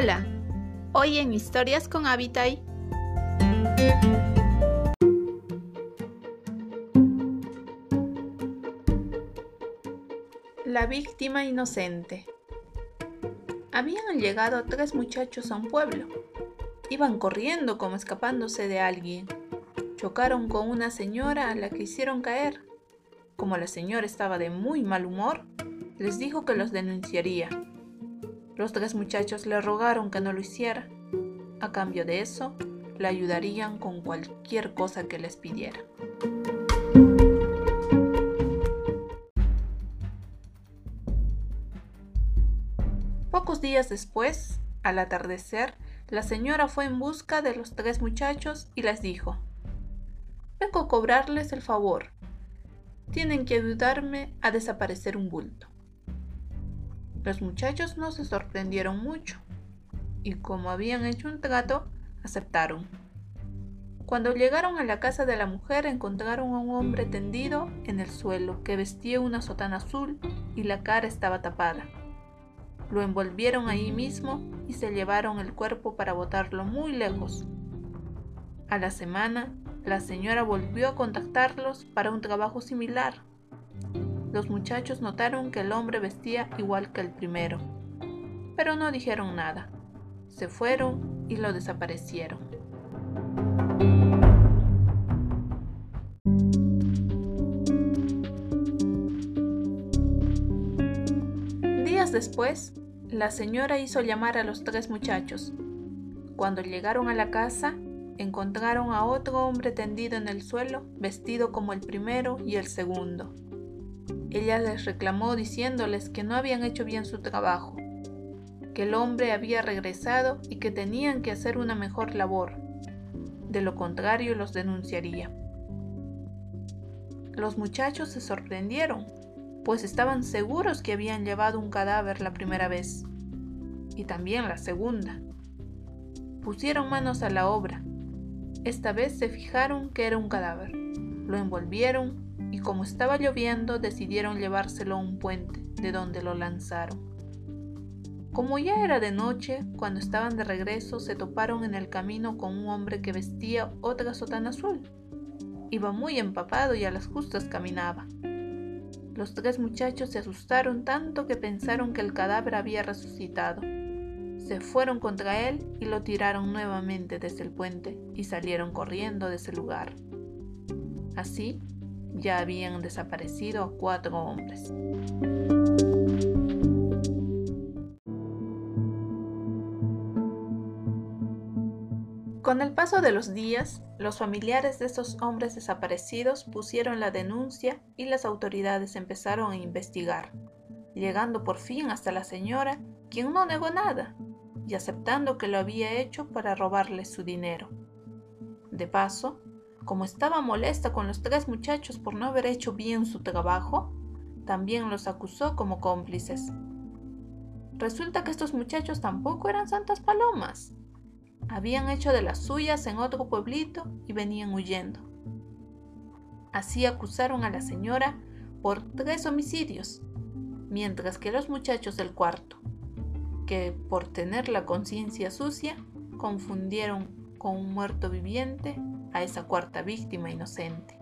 Hola, hoy en Historias con Habitai. La víctima inocente. Habían llegado tres muchachos a un pueblo. Iban corriendo como escapándose de alguien. Chocaron con una señora a la que hicieron caer. Como la señora estaba de muy mal humor, les dijo que los denunciaría. Los tres muchachos le rogaron que no lo hiciera. A cambio de eso, le ayudarían con cualquier cosa que les pidiera. Pocos días después, al atardecer, la señora fue en busca de los tres muchachos y les dijo, Vengo a cobrarles el favor. Tienen que ayudarme a desaparecer un bulto. Los muchachos no se sorprendieron mucho y como habían hecho un trato, aceptaron. Cuando llegaron a la casa de la mujer encontraron a un hombre tendido en el suelo que vestía una sotana azul y la cara estaba tapada. Lo envolvieron ahí mismo y se llevaron el cuerpo para botarlo muy lejos. A la semana, la señora volvió a contactarlos para un trabajo similar los muchachos notaron que el hombre vestía igual que el primero, pero no dijeron nada. Se fueron y lo desaparecieron. Días después, la señora hizo llamar a los tres muchachos. Cuando llegaron a la casa, encontraron a otro hombre tendido en el suelo, vestido como el primero y el segundo. Ella les reclamó diciéndoles que no habían hecho bien su trabajo, que el hombre había regresado y que tenían que hacer una mejor labor. De lo contrario los denunciaría. Los muchachos se sorprendieron, pues estaban seguros que habían llevado un cadáver la primera vez, y también la segunda. Pusieron manos a la obra. Esta vez se fijaron que era un cadáver. Lo envolvieron y como estaba lloviendo decidieron llevárselo a un puente, de donde lo lanzaron. Como ya era de noche, cuando estaban de regreso se toparon en el camino con un hombre que vestía otra sotana azul. Iba muy empapado y a las justas caminaba. Los tres muchachos se asustaron tanto que pensaron que el cadáver había resucitado. Se fueron contra él y lo tiraron nuevamente desde el puente y salieron corriendo de ese lugar. Así, ya habían desaparecido cuatro hombres. Con el paso de los días, los familiares de estos hombres desaparecidos pusieron la denuncia y las autoridades empezaron a investigar, llegando por fin hasta la señora, quien no negó nada, y aceptando que lo había hecho para robarle su dinero. De paso, como estaba molesta con los tres muchachos por no haber hecho bien su trabajo, también los acusó como cómplices. Resulta que estos muchachos tampoco eran santas palomas. Habían hecho de las suyas en otro pueblito y venían huyendo. Así acusaron a la señora por tres homicidios, mientras que los muchachos del cuarto, que por tener la conciencia sucia, confundieron con un muerto viviente a esa cuarta víctima inocente.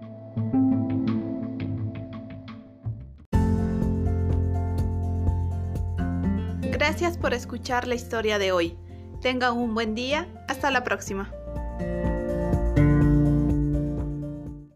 Gracias por escuchar la historia de hoy. Tengan un buen día. Hasta la próxima.